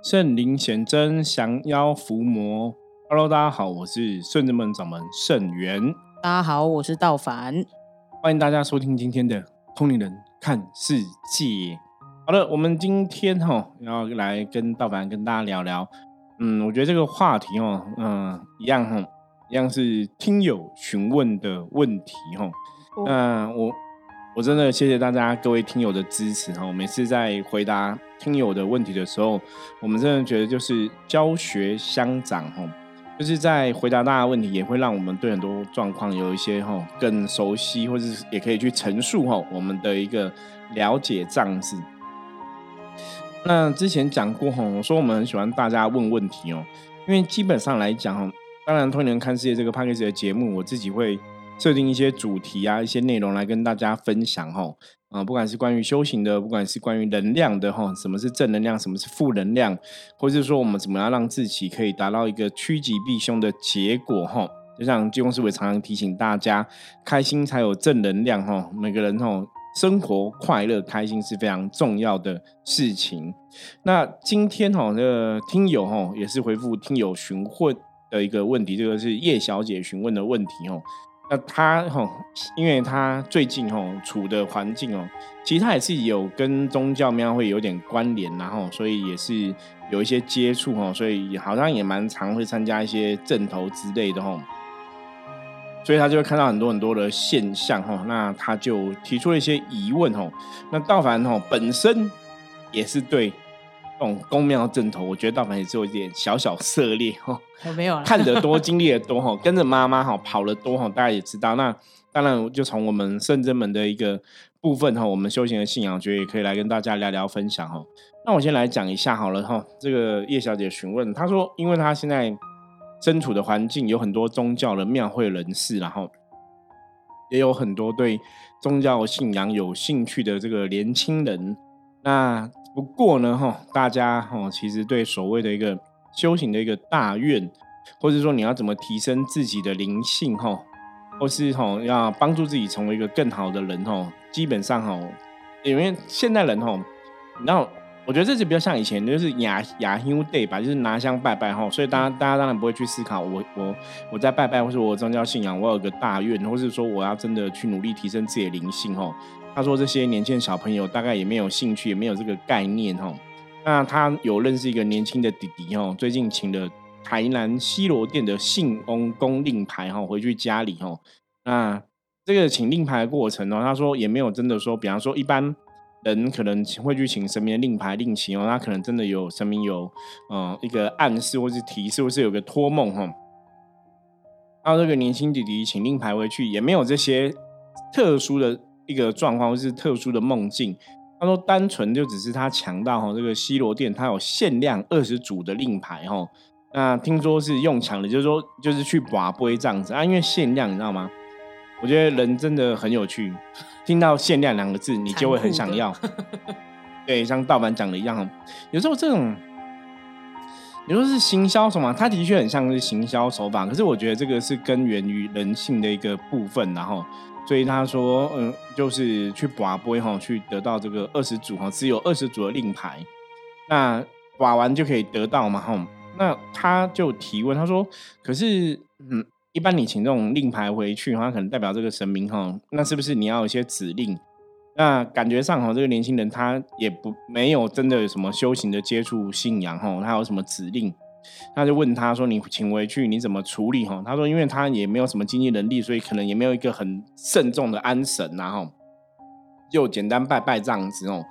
圣灵显真，降妖伏魔。Hello，大家好，我是顺治门掌门圣元。大家好，我是道凡。欢迎大家收听今天的《通灵人看世界》。好了，我们今天哈要来跟道凡跟大家聊聊。嗯，我觉得这个话题哦，嗯，一样哈，一样是听友询问的问题哈。那我。我真的谢谢大家各位听友的支持哈！每次在回答听友的问题的时候，我们真的觉得就是教学相长哈，就是在回答大家问题，也会让我们对很多状况有一些哈更熟悉，或者是也可以去陈述哈我们的一个了解这样子。那之前讲过哈，我说我们很喜欢大家问问题哦，因为基本上来讲哈，当然《通人看世界》这个 p a c k a g e 的节目，我自己会。设定一些主题啊，一些内容来跟大家分享哈，啊，不管是关于修行的，不管是关于能量的哈，什么是正能量，什么是负能量，或者是说我们怎么样让自己可以达到一个趋吉避凶的结果哈。就像金公师伟常常提醒大家，开心才有正能量哈，每个人哈生活快乐开心是非常重要的事情。那今天哈，这个听友哈也是回复听友询问的一个问题，这个是叶小姐询问的问题哦。那他吼，因为他最近吼处的环境哦，其实他也是有跟宗教庙会有点关联，然后所以也是有一些接触哈，所以好像也蛮常会参加一些正头之类的吼，所以他就会看到很多很多的现象哈，那他就提出了一些疑问吼，那道凡哈本身也是对。这种宫庙正头，我觉得道凡也是有一点小小涉猎哈，没有看得多，经历的多哈，跟着妈妈哈跑得多哈，大家也知道。那当然，就从我们圣真门的一个部分哈，我们修行的信仰，觉得也可以来跟大家聊聊分享哈。那我先来讲一下好了哈。这个叶小姐询问，她说，因为她现在身处的环境有很多宗教的庙会人士，然后也有很多对宗教信仰有兴趣的这个年轻人，那。不过呢，哈，大家哈，其实对所谓的一个修行的一个大愿，或者说你要怎么提升自己的灵性，哈，或是哈要帮助自己成为一个更好的人，哈，基本上哈，因为现代人哈，然后我觉得这是比较像以前，就是雅雅修 day 吧，就是拿香拜拜哈，所以大家大家当然不会去思考，我我我在拜拜，或是我宗教信仰，我有个大愿，或是说我要真的去努力提升自己的灵性，哈。他说：“这些年轻的小朋友大概也没有兴趣，也没有这个概念哈。那他有认识一个年轻的弟弟哈，最近请了台南西罗店的信翁公令牌哈回去家里哈。那这个请令牌的过程呢，他说也没有真的说，比方说一般人可能会去请神明的令牌令旗哦，那可能真的有神明有嗯一个暗示或是提示，或是有个托梦哈。然后这个年轻弟弟请令牌回去，也没有这些特殊的。”一个状况或是特殊的梦境，他说单纯就只是他抢到哈这个西罗店，他有限量二十组的令牌哈，那听说是用抢的，就是说就是去把杯这样子啊，因为限量你知道吗？我觉得人真的很有趣，听到限量两个字，你就会很想要。对，像盗版讲的一样，有时候这种你说是行销手法，它的确很像是行销手法，可是我觉得这个是根源于人性的一个部分，然后。所以他说，嗯，就是去把杯哈，去得到这个二十组哈，只有二十组的令牌，那刮完就可以得到嘛哈。那他就提问，他说，可是，嗯，一般你请这种令牌回去，他可能代表这个神明哈，那是不是你要有一些指令？那感觉上哈，这个年轻人他也不没有真的有什么修行的接触信仰哈，他有什么指令？他就问他说：“你请回去你怎么处理？”哈，他说：“因为他也没有什么经济能力，所以可能也没有一个很慎重的安神然后就简单拜拜这样子哦。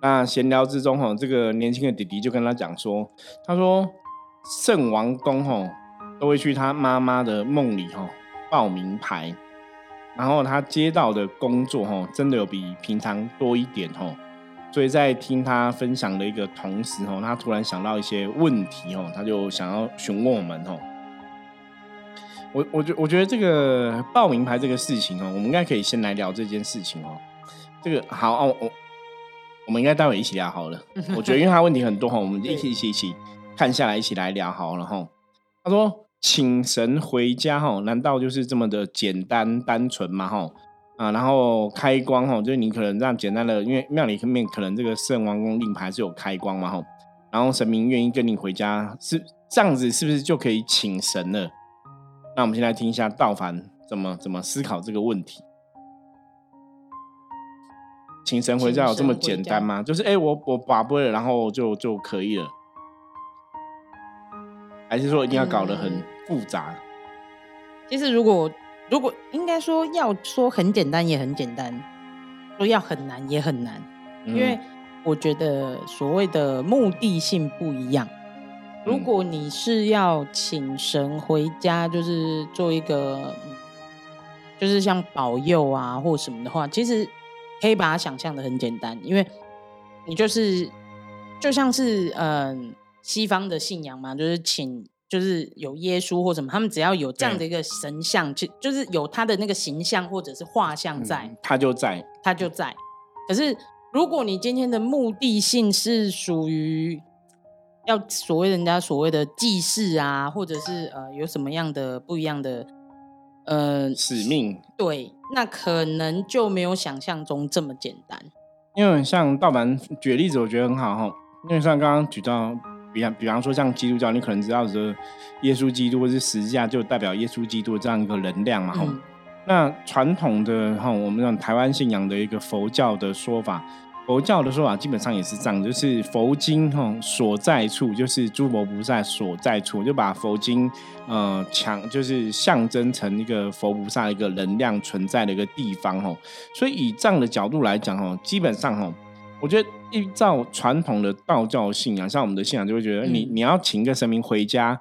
那闲聊之中哈，这个年轻的弟弟就跟他讲说：“他说圣王公哈都会去他妈妈的梦里哈报名牌，然后他接到的工作哈真的有比平常多一点哈。”所以在听他分享的一个同时，哦，他突然想到一些问题，哦，他就想要询问我们，哦，我我觉我觉得这个报名牌这个事情，哦，我们应该可以先来聊这件事情，哦，这个好哦，我我们应该待会一起聊好了。我觉得因为他问题很多，哈，我们一起一起一起看下来，一起来聊好了，哈。他说请神回家，哈，难道就是这么的简单单纯吗？哈？啊，然后开光哈，就是你可能这样简单的，因为庙里面可能这个圣王宫令牌是有开光嘛哈，然后神明愿意跟你回家，是这样子，是不是就可以请神了？那我们先来听一下道凡怎么怎么思考这个问题。请神回家有这么简单吗？就是哎，我我把不了，然后就就可以了，还是说一定要搞得很复杂？其实如果如果应该说要说很简单也很简单，说要很难也很难，因为我觉得所谓的目的性不一样。如果你是要请神回家，就是做一个，就是像保佑啊或什么的话，其实。可以把它想象的很简单，因为你就是就像是嗯西方的信仰嘛，就是请就是有耶稣或什么，他们只要有这样的一个神像，就就是有他的那个形象或者是画像在，他就在，他就在。可是如果你今天的目的性是属于要所谓人家所谓的祭祀啊，或者是呃有什么样的不一样的。呃，使命对，那可能就没有想象中这么简单。因为像道凡举例子，我觉得很好哈。因为像刚刚举到，比方比方说像基督教，你可能知道说耶稣基督或是十字架就代表耶稣基督这样一个能量嘛哈。那传统的哈，我们讲台湾信仰的一个佛教的说法。佛教的说法基本上也是这样，就是佛经哈所在处，就是诸佛菩萨所在处，就把佛经呃强，就是象征成一个佛菩萨一个能量存在的一个地方哈。所以以这样的角度来讲哈，基本上哈，我觉得依照传统的道教信仰，像我们的信仰就会觉得，你你要请个神明回家，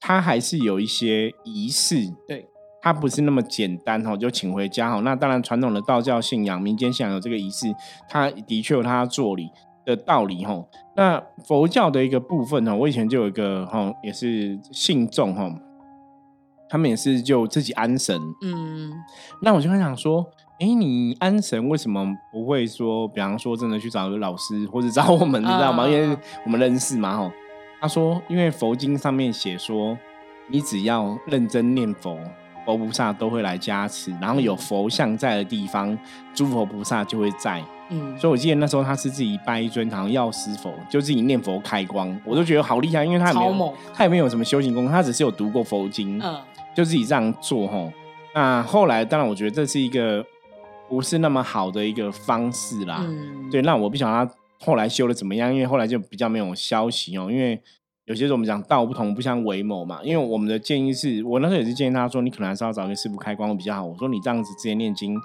他还是有一些仪式。对。他不是那么简单哈，就请回家哈。那当然，传统的道教信仰、民间信仰有这个仪式，它的确有它做理的道理哈。那佛教的一个部分哈，我以前就有一个哈，也是信众哈，他们也是就自己安神。嗯，那我就很想说，哎，你安神为什么不会说，比方说真的去找个老师，或者找我们，你知道吗？因为我们认识嘛吼。他说，因为佛经上面写说，你只要认真念佛。佛菩萨都会来加持，然后有佛像在的地方，诸佛菩萨就会在。嗯，所以我记得那时候他是自己拜一尊好像药师佛，就自己念佛开光，我都觉得好厉害，因为他也没有他也没有什么修行功，他只是有读过佛经，嗯，就自己这样做吼。那后来当然我觉得这是一个不是那么好的一个方式啦，嗯对。那我不晓得他后来修的怎么样，因为后来就比较没有消息哦，因为。有些时候我们讲道不同不相为谋嘛，因为我们的建议是我那时候也是建议他说，你可能还是要找一个师傅开光比较好。我说你这样子直接念经，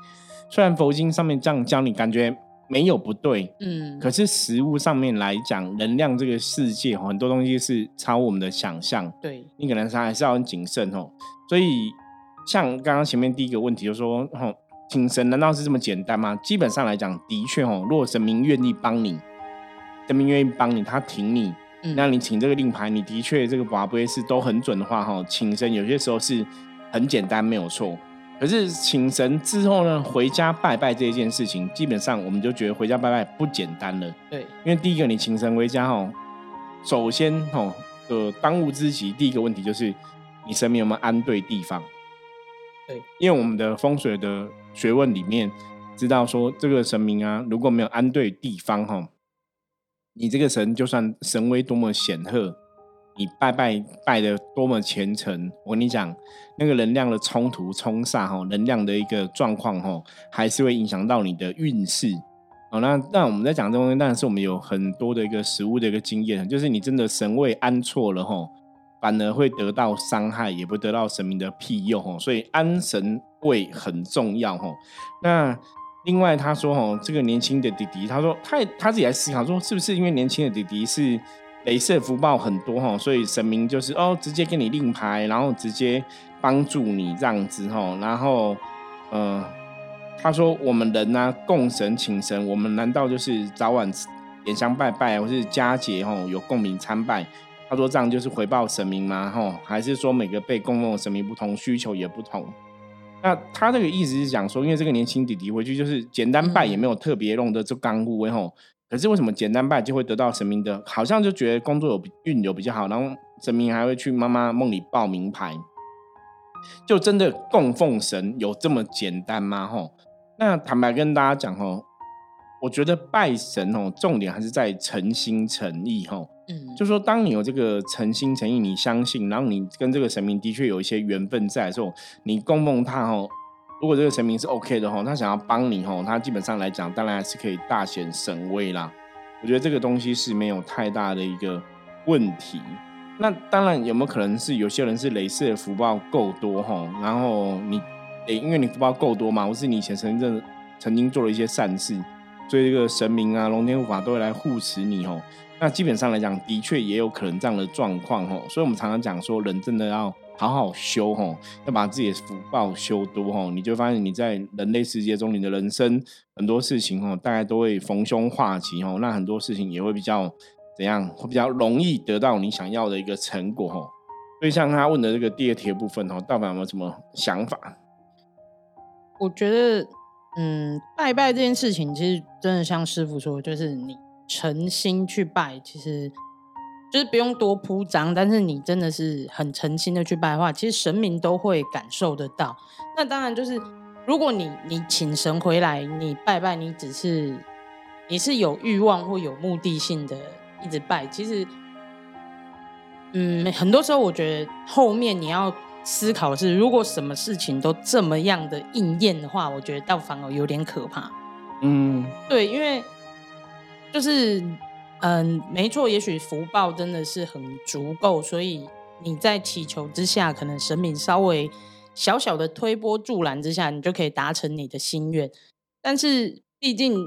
虽然佛经上面这样教你感觉没有不对，嗯，可是实物上面来讲，能量这个世界很多东西是超我们的想象，对你可能还是要很谨慎哦。所以像刚刚前面第一个问题就说，吼，请神难道是这么简单吗？基本上来讲，的确哦，如果神明愿意帮你，神明愿意帮你，他挺你。那你请这个令牌，你的确这个把杯是都很准的话，哈，请神有些时候是很简单，没有错。可是请神之后呢，回家拜拜这一件事情，基本上我们就觉得回家拜拜不简单了。对，因为第一个你请神回家，哈，首先哈呃当务之急，第一个问题就是你神明有没有安对地方。对，因为我们的风水的学问里面知道说，这个神明啊，如果没有安对地方，哈。你这个神就算神威多么显赫，你拜拜拜的多么虔诚，我跟你讲，那个能量的冲突冲煞哈，能量的一个状况哈，还是会影响到你的运势。好，那那我们在讲这东西，当然是我们有很多的一个实物的一个经验，就是你真的神位安错了哈，反而会得到伤害，也不得到神明的庇佑哈，所以安神会很重要哈。那。另外，他说：“哦，这个年轻的弟弟，他说他他自己来思考，说是不是因为年轻的弟弟是雷射福报很多哈，所以神明就是哦，直接给你令牌，然后直接帮助你这样子哈。然后，呃，他说我们人呢供神请神，我们难道就是早晚点香拜拜，或是佳节哈有共鸣参拜？他说这样就是回报神明吗？哈，还是说每个被供奉的神明不同，需求也不同？”那他这个意思是讲说，因为这个年轻弟弟回去就是简单拜，也没有特别弄的就刚固，然后可是为什么简单拜就会得到神明的？好像就觉得工作有运有比较好，然后神明还会去妈妈梦里报名牌，就真的供奉神有这么简单吗？吼，那坦白跟大家讲吼，我觉得拜神吼，重点还是在诚心诚意吼。嗯，就说当你有这个诚心诚意，你相信，然后你跟这个神明的确有一些缘分在的时候，你供奉他哦。如果这个神明是 OK 的哈，他想要帮你哈，他基本上来讲，当然还是可以大显神威啦。我觉得这个东西是没有太大的一个问题。那当然有没有可能是有些人是累世的福报够多哈，然后你诶，因为你福报够多嘛，或是你以前曾经曾经做了一些善事，所以这个神明啊、龙天护法都会来护持你哦。那基本上来讲，的确也有可能这样的状况哦。所以我们常常讲说，人真的要。好好修吼，要把自己的福报修多吼，你就发现你在人类世界中，你的人生很多事情吼，大概都会逢凶化吉吼，那很多事情也会比较怎样，会比较容易得到你想要的一个成果吼。所以像他问的这个第二题的部分吼，大凡有没有什么想法？我觉得，嗯，拜拜这件事情，其实真的像师傅说，就是你诚心去拜，其实。就是不用多铺张，但是你真的是很诚心的去拜的话，其实神明都会感受得到。那当然就是，如果你你请神回来，你拜拜，你只是你是有欲望或有目的性的一直拜，其实，嗯，很多时候我觉得后面你要思考的是，如果什么事情都这么样的应验的话，我觉得倒反而有点可怕。嗯，对，因为就是。嗯，没错，也许福报真的是很足够，所以你在祈求之下，可能神明稍微小小的推波助澜之下，你就可以达成你的心愿。但是，毕竟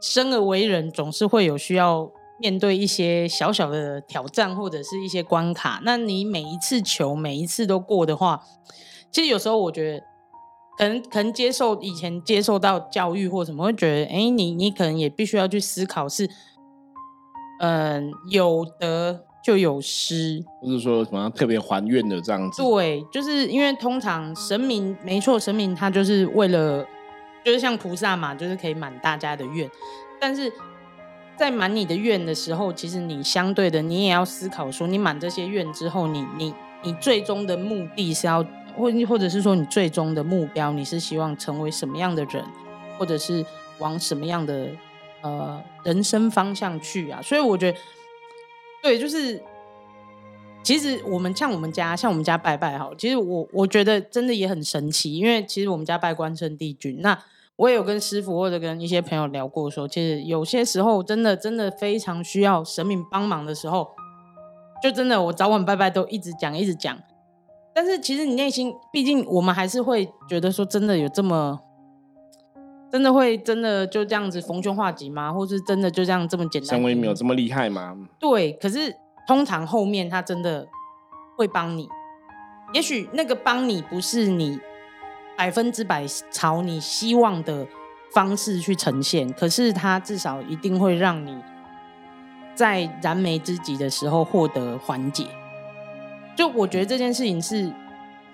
生而为人，总是会有需要面对一些小小的挑战或者是一些关卡。那你每一次求，每一次都过的话，其实有时候我觉得，可能可能接受以前接受到教育或什么，会觉得，哎，你你可能也必须要去思考是。嗯，有得就有失，不是说什么特别还愿的这样子。对，就是因为通常神明，没错，神明他就是为了，就是像菩萨嘛，就是可以满大家的愿。但是在满你的愿的时候，其实你相对的，你也要思考说，你满这些愿之后，你你你最终的目的是要，或或者是说你最终的目标，你是希望成为什么样的人，或者是往什么样的。呃，人生方向去啊，所以我觉得，对，就是其实我们像我们家，像我们家拜拜哈，其实我我觉得真的也很神奇，因为其实我们家拜关圣帝君，那我也有跟师傅或者跟一些朋友聊过，说其实有些时候真的真的非常需要神明帮忙的时候，就真的我早晚拜拜都一直讲一直讲，但是其实你内心，毕竟我们还是会觉得说，真的有这么。真的会真的就这样子逢凶化吉吗？或是真的就这样这么简单？神威没有这么厉害吗？对，可是通常后面他真的会帮你。也许那个帮你不是你百分之百朝你希望的方式去呈现，可是他至少一定会让你在燃眉之急的时候获得缓解。就我觉得这件事情是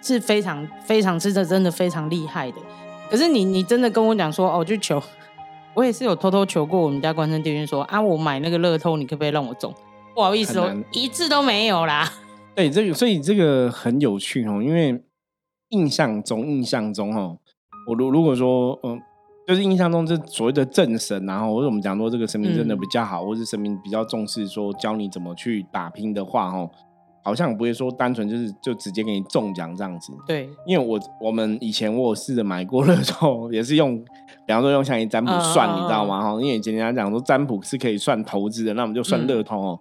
是非常非常真的真的非常厉害的。可是你你真的跟我讲说哦，就求，我也是有偷偷求过我们家关圣帝君说啊，我买那个乐透，你可不可以让我中？不好意思哦，一次都没有啦。对，这个所以这个很有趣哦，因为印象中印象中哦，我如如果说嗯，就是印象中这所谓的正神，然后或者我们讲说这个神明真的比较好，或是神明比较重视说教你怎么去打拼的话哦。好像不会说单纯就是就直接给你中奖这样子，对，因为我我们以前我有试着买过 乐透，也是用，比方说用像一占卜算，你知道吗？哈，因为以前人家讲说占卜是可以算投资的，那我们就算乐透哦，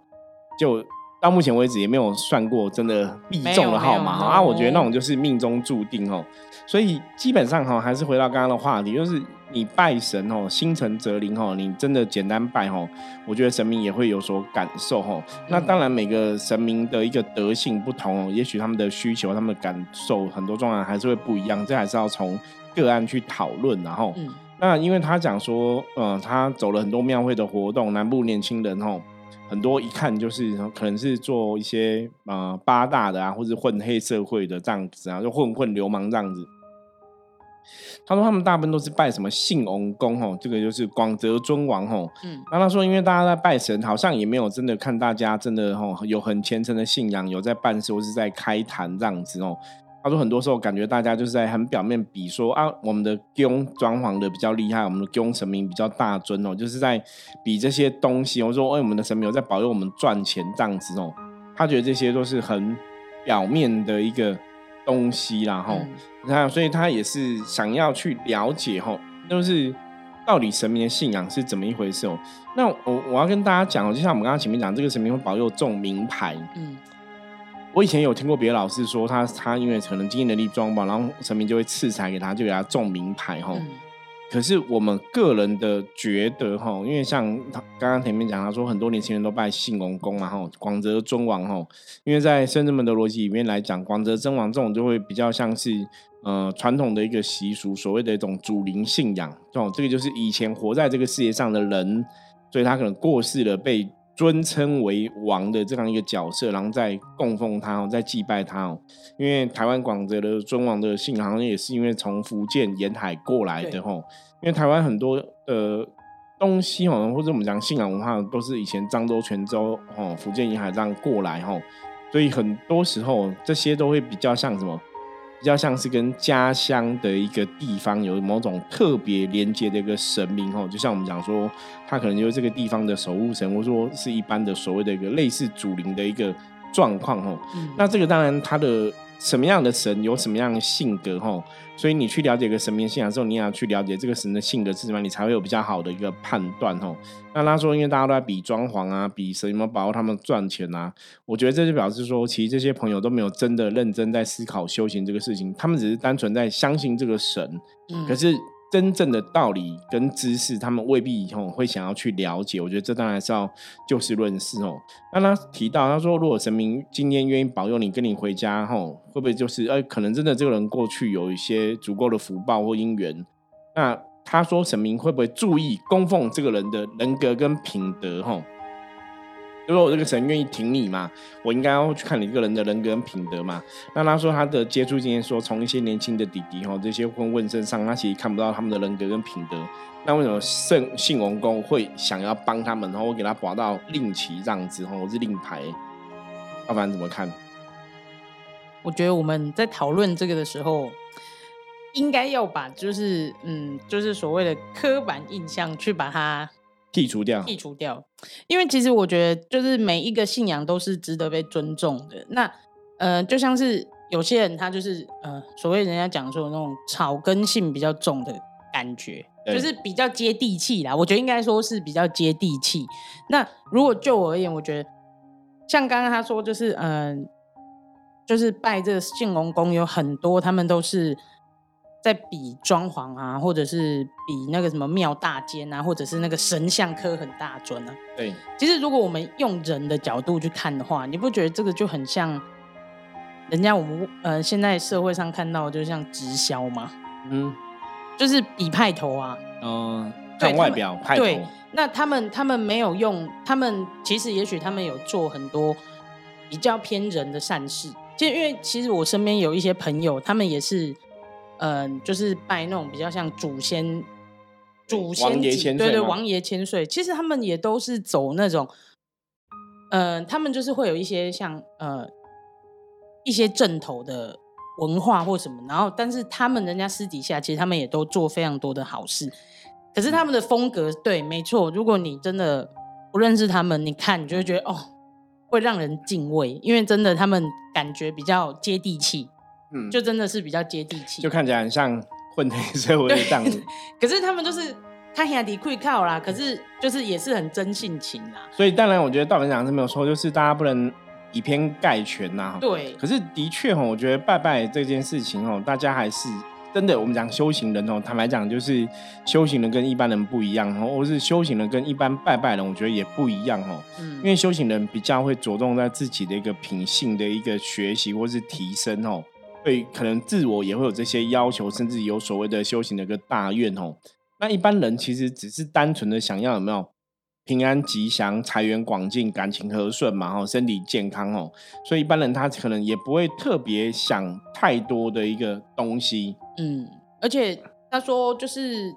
就。到目前为止也没有算过真的必中的号码啊！我觉得那种就是命中注定哦，所以基本上哈，还是回到刚刚的话题，就是你拜神哦，心诚则灵哦，你真的简单拜哦，我觉得神明也会有所感受哦。那当然每个神明的一个德性不同哦，也许他们的需求、他们的感受很多状况还是会不一样，这还是要从个案去讨论。然后，那因为他讲说，呃，他走了很多庙会的活动，南部年轻人哦。很多一看就是可能是做一些呃八大的啊，或者混黑社会的这样子啊，就混混流氓这样子。他说他们大部分都是拜什么信翁公吼，这个就是广泽尊王吼。嗯，那他说因为大家在拜神，好像也没有真的看大家真的吼有很虔诚的信仰，有在办事或是在开坛这样子哦。他说很多时候感觉大家就是在很表面比说啊，我们的宫装潢的比较厉害，我们的宫神明比较大尊哦，就是在比这些东西。我说，哎，我们的神明有在保佑我们赚钱这样子哦。他觉得这些都是很表面的一个东西啦，吼。你看，所以他也是想要去了解吼，就是到底神明的信仰是怎么一回事哦。那我我要跟大家讲哦，就像我们刚刚前面讲，这个神明会保佑中名牌，嗯。我以前有听过别的老师说，他他因为可能经济能力装吧，然后神明就会赐财给他，就给他中名牌哈。可是我们个人的觉得哈，因为像他刚刚前面讲，他说很多年轻人都拜信王公嘛哈广泽尊王哈，因为在深圳门的逻辑里面来讲，广泽尊王这种就会比较像是呃传统的一个习俗，所谓的一种祖灵信仰，这种这个就是以前活在这个世界上的人，所以他可能过世了被。尊称为王的这样一个角色，然后再供奉他哦，再祭拜他哦。因为台湾广泽的尊王的姓好像也是因为从福建沿海过来的吼。因为台湾很多呃东西哦，或者我们讲信仰文化，都是以前漳州、泉州哦，福建沿海这样过来吼，所以很多时候这些都会比较像什么？比较像是跟家乡的一个地方有某种特别连接的一个神明哦，就像我们讲说，他可能就是这个地方的守护神，或者说是一般的所谓的一个类似主灵的一个状况哦。那这个当然他的。什么样的神有什么样的性格哈，所以你去了解一个神明信仰之后，你也要去了解这个神的性格是什么，你才会有比较好的一个判断哈。那他说，因为大家都在比装潢啊，比什么保护他们赚钱啊，我觉得这就表示说，其实这些朋友都没有真的认真在思考修行这个事情，他们只是单纯在相信这个神，可是。真正的道理跟知识，他们未必以后会想要去了解。我觉得这当然是要就事论事哦。那他提到，他说如果神明今天愿意保佑你，跟你回家，吼，会不会就是，哎，可能真的这个人过去有一些足够的福报或姻缘？那他说神明会不会注意供奉这个人的人格跟品德？吼？如果我这个神愿意挺你嘛，我应该要去看你这个人的人格跟品德嘛。那他说他的接触经验说，从一些年轻的弟弟哈，这些混混身上，他其实看不到他们的人格跟品德。那为什么圣信王公会想要帮他们，然后我给他拔到令旗这样子，哈，我是令牌。阿凡怎么看？我觉得我们在讨论这个的时候，应该要把就是嗯，就是所谓的刻板印象去把它。剔除掉，剔除掉，因为其实我觉得，就是每一个信仰都是值得被尊重的。那，呃，就像是有些人他就是呃，所谓人家讲说那种草根性比较重的感觉，就是比较接地气啦。我觉得应该说是比较接地气。那如果就我而言，我觉得像刚刚他说，就是嗯，就是拜这个信龙宫有很多，他们都是。在比装潢啊，或者是比那个什么庙大间啊，或者是那个神像刻很大尊啊。对，其实如果我们用人的角度去看的话，你不觉得这个就很像人家我们呃现在社会上看到就像直销吗？嗯，就是比派头啊。嗯，看外表派头。对，那他们他们没有用，他们其实也许他们有做很多比较偏人的善事。就因为其实我身边有一些朋友，他们也是。嗯，就是拜那种比较像祖先、祖先对对，王爷千岁。其实他们也都是走那种，嗯，他们就是会有一些像呃一些正头的文化或什么，然后但是他们人家私底下其实他们也都做非常多的好事。可是他们的风格，对，没错。如果你真的不认识他们，你看你就会觉得哦，会让人敬畏，因为真的他们感觉比较接地气。嗯，就真的是比较接地气，就看起来很像混黑社会的样子。可是他们就是看起来的会靠啦，可是就是也是很真性情啦。所以当然，我觉得道人讲是没有错，就是大家不能以偏概全呐。对。可是的确哈，我觉得拜拜这件事情哦，大家还是真的。我们讲修行人哦，坦白讲，就是修行人跟一般人不一样哦，或是修行人跟一般拜拜人，我觉得也不一样哦。嗯。因为修行人比较会着重在自己的一个品性的一个学习或是提升哦。对，可能自我也会有这些要求，甚至有所谓的修行的一个大愿哦。那一般人其实只是单纯的想要有没有平安吉祥、财源广进、感情和顺嘛，哈，身体健康哦。所以一般人他可能也不会特别想太多的一个东西。嗯，而且他说，就是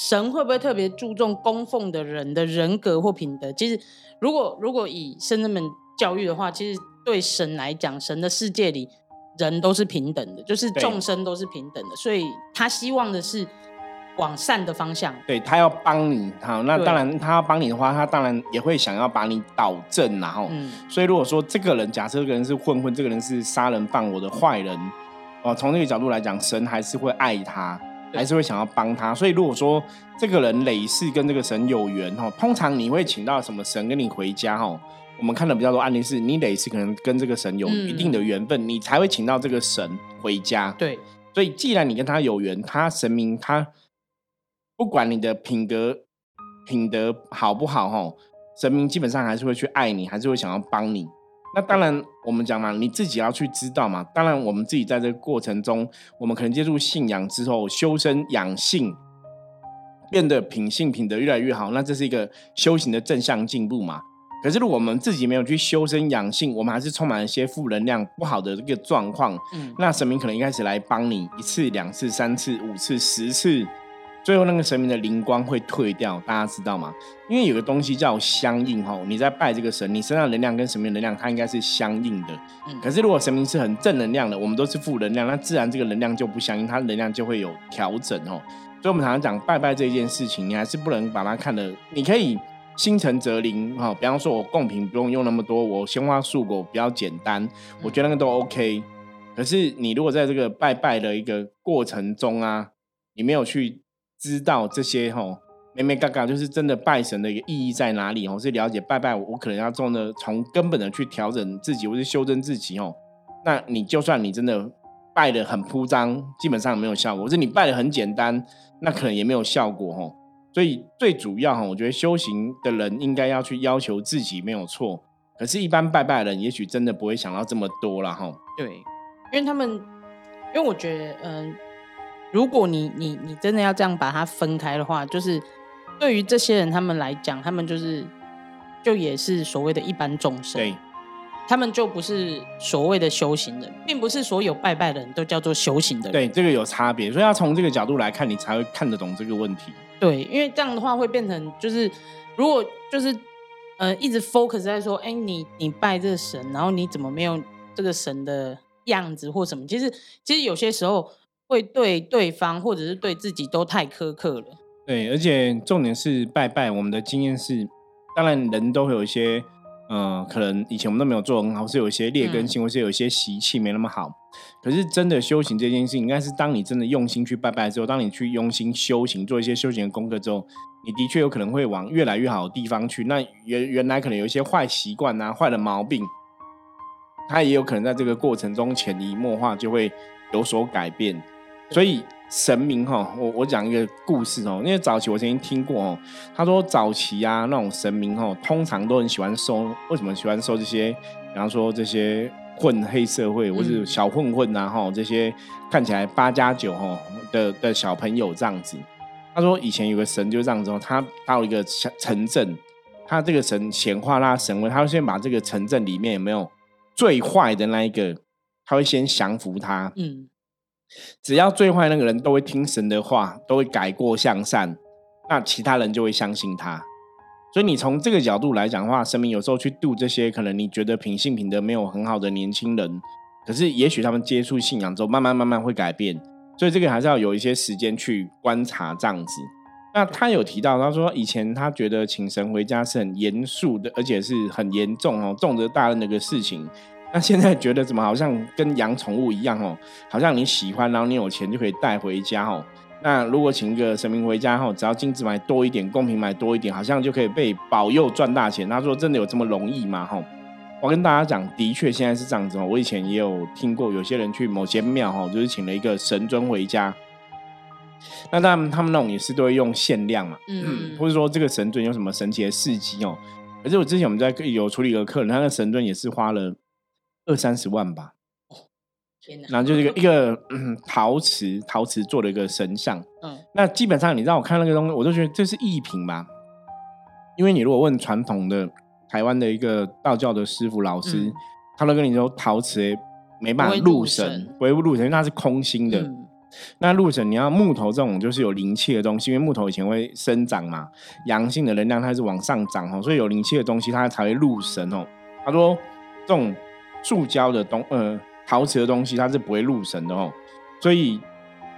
神会不会特别注重供奉的人的人格或品德？其实，如果如果以圣人们教育的话，其实对神来讲，神的世界里。人都是平等的，就是众生都是平等的，所以他希望的是往善的方向。对他要帮你，好，那对当然他要帮你的话，他当然也会想要把你导正，然后，嗯，所以如果说这个人，假设这个人是混混，这个人是杀人犯，我的坏人，哦，从那个角度来讲，神还是会爱他，对还是会想要帮他。所以如果说这个人累世跟这个神有缘，哦，通常你会请到什么神跟你回家，哈。我们看的比较多案例是，你累世可能跟这个神有嗯一定的缘分，你才会请到这个神回家。对，所以，既然你跟他有缘，他神明他不管你的品格品德好不好，吼，神明基本上还是会去爱你，还是会想要帮你。那当然，我们讲嘛，你自己要去知道嘛。当然，我们自己在这个过程中，我们可能接触信仰之后，修身养性，变得品性品德越来越好，那这是一个修行的正向进步嘛。可是，如果我们自己没有去修身养性，我们还是充满了一些负能量、不好的这个状况，嗯，那神明可能一开始来帮你一次、两次、三次、五次、十次，最后那个神明的灵光会退掉，大家知道吗？因为有个东西叫相应哈，你在拜这个神，你身上能量跟神明能量它应该是相应的。嗯可是如果神明是很正能量的，我们都是负能量，那自然这个能量就不相应，它能量就会有调整哦。所以我们常常讲拜拜这件事情，你还是不能把它看的，你可以。心诚则灵哈，比方说我贡品不用用那么多，我鲜花素果比较简单，我觉得那个都 OK。可是你如果在这个拜拜的一个过程中啊，你没有去知道这些吼，美美嘎嘎，就是真的拜神的一个意义在哪里哦，是了解拜拜，我可能要从的从根本的去调整自己，或是修正自己哦。那你就算你真的拜的很铺张，基本上没有效果；，或者你拜的很简单，那可能也没有效果哦。所以最主要哈，我觉得修行的人应该要去要求自己没有错。可是，一般拜拜的人也许真的不会想到这么多了哈。对，因为他们，因为我觉得，嗯、如果你你你真的要这样把它分开的话，就是对于这些人他们来讲，他们就是就也是所谓的一般众生，对，他们就不是所谓的修行人，并不是所有拜拜的人都叫做修行的人。对，这个有差别，所以要从这个角度来看，你才会看得懂这个问题。对，因为这样的话会变成就是，如果就是呃一直 focus 在说，哎，你你拜这个神，然后你怎么没有这个神的样子或什么？其实其实有些时候会对对方或者是对自己都太苛刻了。对，而且重点是拜拜，我们的经验是，当然人都会有一些，呃，可能以前我们都没有做得很好，是有一些劣根性，或是有一些习气没那么好。可是真的修行这件事情，应该是当你真的用心去拜拜之后，当你去用心修行，做一些修行的功课之后，你的确有可能会往越来越好的地方去。那原原来可能有一些坏习惯啊、坏的毛病，它也有可能在这个过程中潜移默化就会有所改变。所以神明哈，我我讲一个故事哦，因为早期我曾经听过哦，他说早期啊那种神明哦，通常都很喜欢收，为什么喜欢收这些？比方说这些混黑社会或者小混混啊哈，这些看起来八加九哈的的小朋友这样子。他说以前有个神就这样子哦，他到一个城镇，他这个神显化啦神威，他会先把这个城镇里面有没有最坏的那一个，他会先降服他。嗯，只要最坏那个人都会听神的话，都会改过向善，那其他人就会相信他。所以你从这个角度来讲的话，神明有时候去度这些可能你觉得品性品德没有很好的年轻人，可是也许他们接触信仰之后，慢慢慢慢会改变。所以这个还是要有一些时间去观察这样子。那他有提到，他说以前他觉得请神回家是很严肃的，而且是很严重哦，重责大任的一个事情。那现在觉得怎么好像跟养宠物一样哦，好像你喜欢，然后你有钱就可以带回家哦。那如果请一个神明回家后，只要金子买多一点，贡品买多一点，好像就可以被保佑赚大钱。他说真的有这么容易吗？哈，我跟大家讲，的确现在是这样子哦。我以前也有听过有些人去某些庙哈，就是请了一个神尊回家。那当然他们那种也是都会用限量嘛，嗯或者说这个神尊有什么神奇的事迹哦。可是我之前我们在有处理一个客人，他的神尊也是花了二三十万吧，天哪，然后就是一个一个嗯陶瓷陶瓷做的一个神像。嗯那基本上你知道我看那个东西，我都觉得这是艺品吧，因为你如果问传统的台湾的一个道教的师傅老师，嗯他都跟你说陶瓷没办法不会入入神神，不会入神，因为它是空心的。嗯那入神，你要木头这种就是有灵气的东西，因为木头以前会生长嘛，阳性的能量它是往上涨哦，所以有灵气的东西它才会入神哦。他说这种塑胶的东呃陶瓷的东西，它是不会入神的哦。所以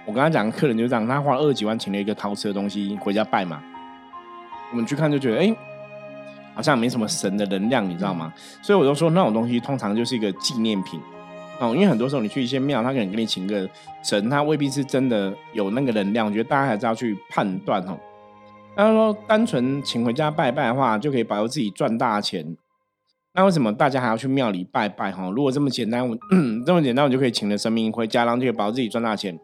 我跟他讲，客人就这样，他花了二十几万请了一个陶瓷的东西回家拜嘛。我们去看就觉得，哎，好像没什么神的能量，你知道吗？所以我就说，那种东西通常就是一个纪念品哦。因为很多时候你去一些庙，他可能给你请个神，他未必是真的有那个能量。我觉得大家还是要去判断哦。他说，单纯请回家拜拜的话，就可以保佑自己赚大钱。那为什么大家还要去庙里拜拜？哈，如果这么简单，我 这么简单，我就可以请了神明回家，然后就可以保自己赚大钱。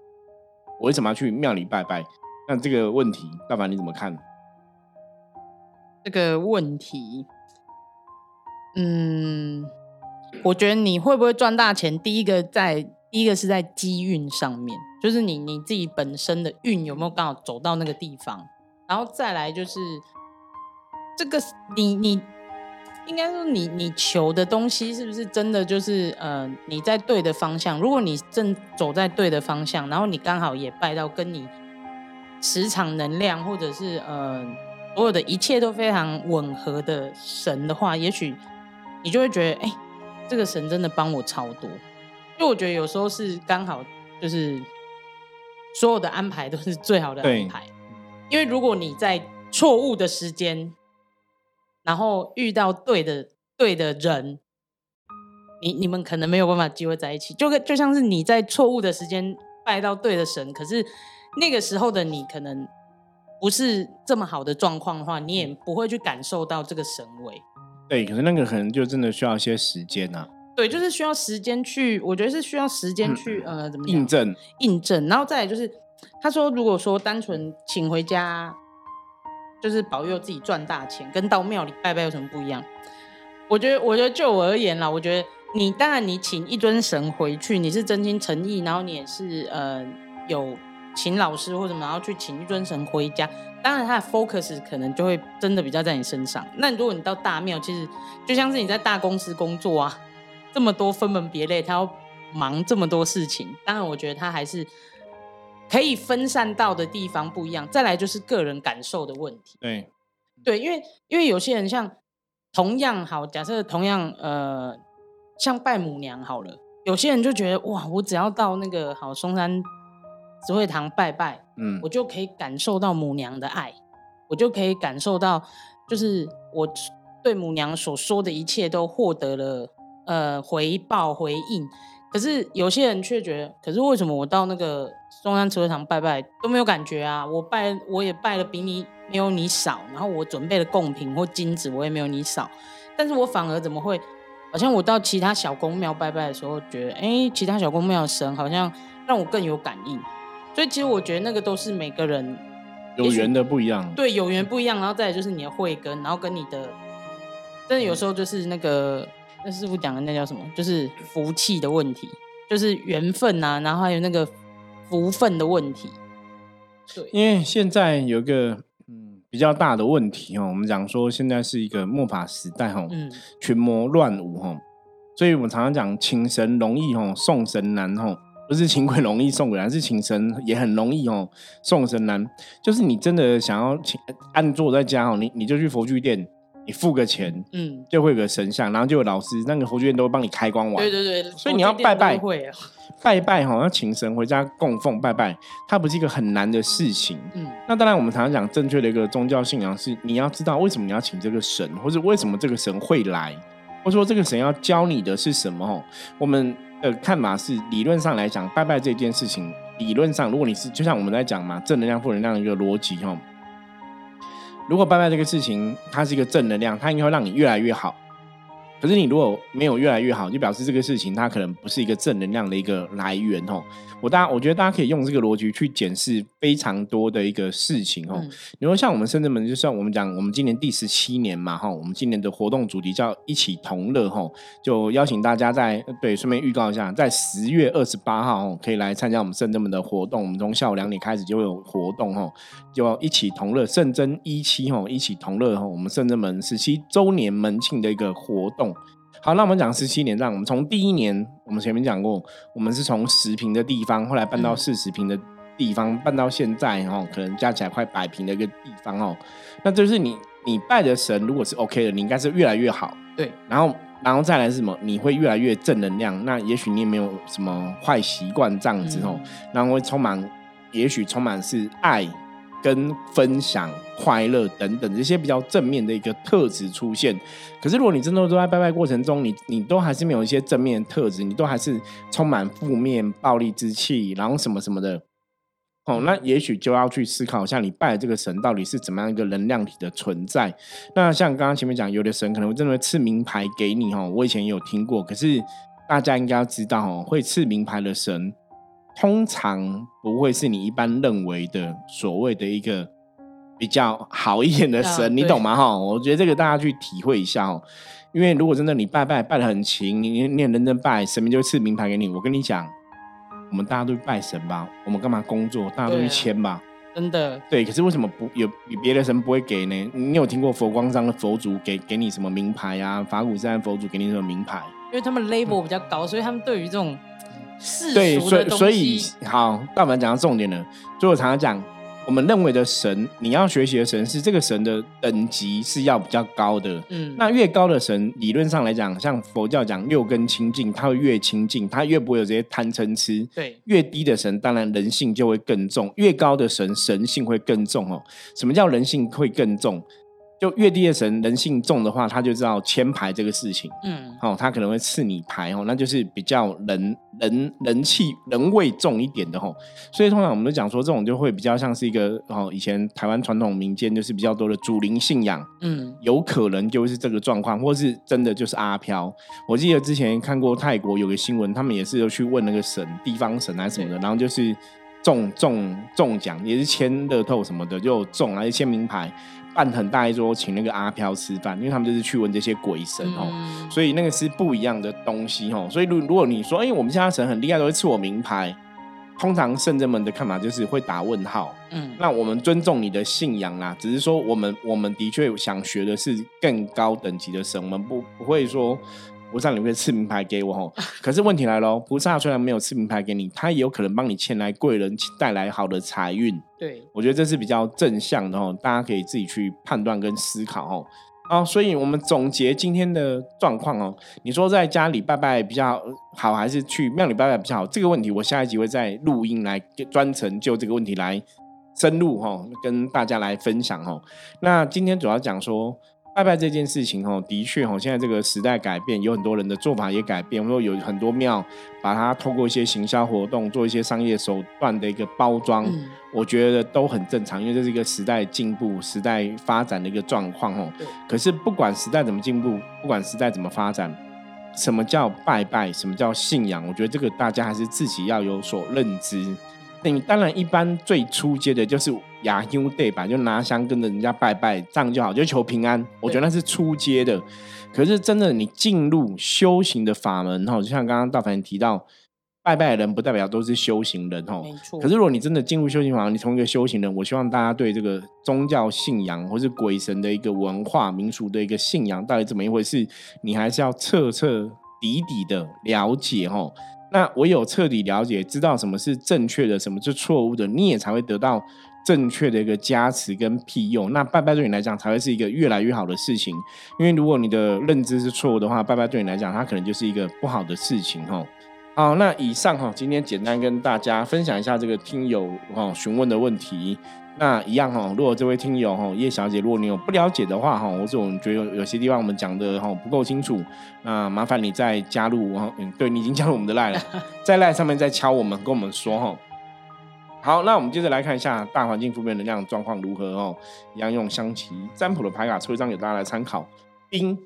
我为什么要去庙里拜拜？那这个问题，大凡你怎么看？这个问题，嗯，我觉得你会不会赚大钱？第一个在，第一个是在机运上面，就是你你自己本身的运有没有刚好走到那个地方。然后再来就是这个，你你应该说你你求的东西是不是真的就是呃你在对的方向？如果你正走在对的方向，然后你刚好也拜到跟你磁场能量或者是呃所有的一切都非常吻合的神的话，也许你就会觉得哎，这个神真的帮我超多。因为我觉得有时候是刚好就是所有的安排都是最好的安排。因为如果你在错误的时间，然后遇到对的对的人，你你们可能没有办法机会在一起。就跟就像是你在错误的时间拜到对的神，可是那个时候的你可能不是这么好的状况的话，你也不会去感受到这个神位。对，可是那个可能就真的需要一些时间呐。对，就是需要时间去，我觉得是需要时间去呃，怎么印证印证，然后再来就是。他说：“如果说单纯请回家，就是保佑自己赚大钱，跟到庙里拜拜有什么不一样？我觉得，我觉得就我而言啦，我觉得你当然你请一尊神回去，你是真心诚意，然后你也是呃有请老师或什么，然后去请一尊神回家，当然他的 focus 可能就会真的比较在你身上。那如果你到大庙，其实就像是你在大公司工作啊，这么多分门别类，他要忙这么多事情，当然我觉得他还是。”可以分散到的地方不一样，再来就是个人感受的问题。对，对，因为因为有些人像同样好，假设同样呃，像拜母娘好了，有些人就觉得哇，我只要到那个好嵩山慈惠堂拜拜，嗯，我就可以感受到母娘的爱，我就可以感受到，就是我对母娘所说的一切都获得了呃回报回应。可是有些人却觉得，可是为什么我到那个中山慈惠堂拜拜都没有感觉啊？我拜我也拜的比你没有你少，然后我准备的贡品或金子我也没有你少，但是我反而怎么会？好像我到其他小公庙拜拜的时候，觉得哎，其他小公庙的神好像让我更有感应。所以其实我觉得那个都是每个人有缘的不一样，对，有缘不一样。然后再来就是你的慧根，然后跟你的，真的有时候就是那个。那师傅讲的那叫什么？就是福气的问题，就是缘分呐，然后还有那个福分的问题。对，因为现在有一个嗯比较大的问题哦，我们讲说现在是一个末法时代哈，嗯，群魔乱舞哈，所以我们常常讲请神容易哦，送神难哦，不是请鬼容易送鬼难，是请神也很容易哦，送神难。就是你真的想要请安坐在家哦，你你就去佛具店。你付个钱，嗯，就会有个神像，然后就有老师，那个佛学院都会帮你开光完。对对对，所以你要拜拜，拜拜哈，要请神回家供奉拜拜，它不是一个很难的事情。嗯，那当然我们常常讲正确的一个宗教信仰是，你要知道为什么你要请这个神，或者为什么这个神会来，或者说这个神要教你的是什么？我们的看法是，理论上来讲，拜拜这件事情，理论上如果你是就像我们在讲嘛，正能量、负能量的一个逻辑哈。如果拜拜这个事情，它是一个正能量，它应该会让你越来越好。可是你如果没有越来越好，就表示这个事情它可能不是一个正能量的一个来源哦。我大家我觉得大家可以用这个逻辑去检视非常多的一个事情哦。你说像我们深圳门，就像我们讲，我们今年第十七年嘛哈，我们今年的活动主题叫一起同乐哈，就邀请大家在对顺便预告一下，在十月二十八号可以来参加我们深圳门的活动。我们从下午两点开始就会有活动哈，就一起同乐圣真一期哈，一起同乐哈，我们深圳门十七周年门庆的一个活动。好，那我们讲十七年，这样我们从第一年，我们前面讲过，我们是从十平的地方，后来搬到四十平的地方，搬到现在哦，可能加起来快百平的一个地方哦。那就是你你拜的神如果是 OK 的，你应该是越来越好。对，然后然后再来是什么？你会越来越正能量。那也许你也没有什么坏习惯这样子哦，然后会充满，也许充满是爱。跟分享、快乐等等这些比较正面的一个特质出现。可是，如果你真的都在拜拜过程中，你你都还是没有一些正面特质，你都还是充满负面、暴力之气，然后什么什么的，哦，那也许就要去思考一下，你拜的这个神到底是怎么样一个能量体的存在。那像刚刚前面讲，有的神可能会真的会赐名牌给你哦，我以前也有听过。可是大家应该要知道哦，会赐名牌的神。通常不会是你一般认为的所谓的一个比较好一点的神，你懂吗？哈，我觉得这个大家去体会一下哦。因为如果真的你拜拜拜的很勤，你你很认真拜，神明就会赐名牌给你。我跟你讲，我们大家都去拜神吧，我们干嘛工作？大家都去签吧。真的。对，可是为什么不有别的神不会给呢？你有听过佛光山的佛祖给给你什么名牌啊？法鼓山佛祖给你什么名牌？因为他们 label 比较高，所以他们对于这种。对，所以所以好，但我们讲到重点了。所以我常常讲，我们认为的神，你要学习的神是这个神的等级是要比较高的。嗯，那越高的神，理论上来讲，像佛教讲六根清净，它会越清净，它越不会有这些贪嗔痴。对，越低的神，当然人性就会更重；越高的神，神性会更重哦。什么叫人性会更重？就越低的神人性重的话，他就知道签牌这个事情，嗯，哦，他可能会赐你牌哦，那就是比较人人人气人味重一点的吼。所以通常我们都讲说，这种就会比较像是一个哦，以前台湾传统民间就是比较多的主灵信仰，嗯，有可能就是这个状况，或是真的就是阿飘。我记得之前看过泰国有个新闻，他们也是有去问那个神地方神还是什么的，然后就是中中中奖，也是签乐透什么的就中，而且签名牌。办很大一桌，请那个阿飘吃饭，因为他们就是去问这些鬼神哦，所以那个是不一样的东西哦。所以如如果你说，哎，我们家神很厉害，都会赐我名牌，通常圣人们的看法就是会打问号。嗯，那我们尊重你的信仰啦，只是说我们我们的确想学的是更高等级的神，我们不不会说。菩萨，你会赐名牌给我哦？可是问题来了，菩萨虽然没有赐名牌给你，他也有可能帮你牵来贵人，带来好的财运。对，我觉得这是比较正向的哦，大家可以自己去判断跟思考哦。啊，所以我们总结今天的状况哦。你说在家里拜拜比较好，还是去庙里拜拜比较好？这个问题我下一集会再录音来专程就这个问题来深入哈，跟大家来分享哈。那今天主要讲说。拜拜这件事情哦，的确哦，现在这个时代改变，有很多人的做法也改变。我说有很多庙把它透过一些行销活动，做一些商业手段的一个包装，我觉得都很正常，因为这是一个时代进步、时代发展的一个状况哦。可是不管时代怎么进步，不管时代怎么发展，什么叫拜拜，什么叫信仰，我觉得这个大家还是自己要有所认知。你当然一般最初阶的就是雅优对吧？就拿香跟着人家拜拜，这样就好，就求平安。我觉得那是初阶的。可是真的，你进入修行的法门哈，就像刚刚大凡提到，拜拜的人不代表都是修行人哈。没错。可是如果你真的进入修行法门，你从一个修行人，我希望大家对这个宗教信仰或是鬼神的一个文化民俗的一个信仰到底怎么一回事，你还是要彻彻底底的了解哈。那唯有彻底了解，知道什么是正确的，什么是错误的，你也才会得到正确的一个加持跟庇佑。那拜拜对你来讲才会是一个越来越好的事情。因为如果你的认知是错误的话，拜拜对你来讲，它可能就是一个不好的事情哈。好，那以上哈，今天简单跟大家分享一下这个听友哈询问的问题。那一样哈，如果这位听友哈叶小姐，如果你有不了解的话哈，或者我们觉得有些地方我们讲的哈不够清楚，那麻烦你再加入哈，嗯，对你已经加入我们的赖了，在赖上面再敲我们，跟我们说哈。好，那我们接着来看一下大环境负面能量状况如何哦。一样用象棋占卜的牌卡抽一张给大家来参考。冰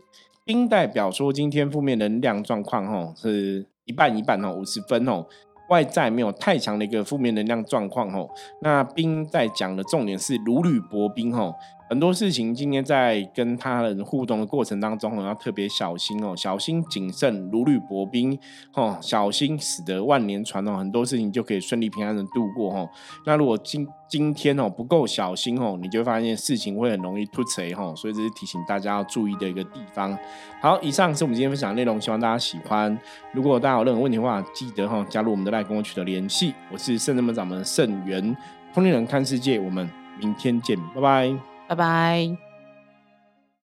冰代表说今天负面能量状况哈是一半一半哦，五十分哦。外在没有太强的一个负面能量状况吼，那冰在讲的重点是如履薄冰吼。很多事情今天在跟他人互动的过程当中，要特别小心哦，小心谨慎，如履薄冰哦，小心使得万年船哦，很多事情就可以顺利平安的度过哦。那如果今今天哦不够小心哦，你就会发现事情会很容易突锤哈，所以这是提醒大家要注意的一个地方。好，以上是我们今天分享的内容，希望大家喜欢。如果大家有任何问题的话，记得哈加入我们的赖跟我取得联系。我是圣人门掌门圣元，通灵人看世界，我们明天见，拜拜。拜拜。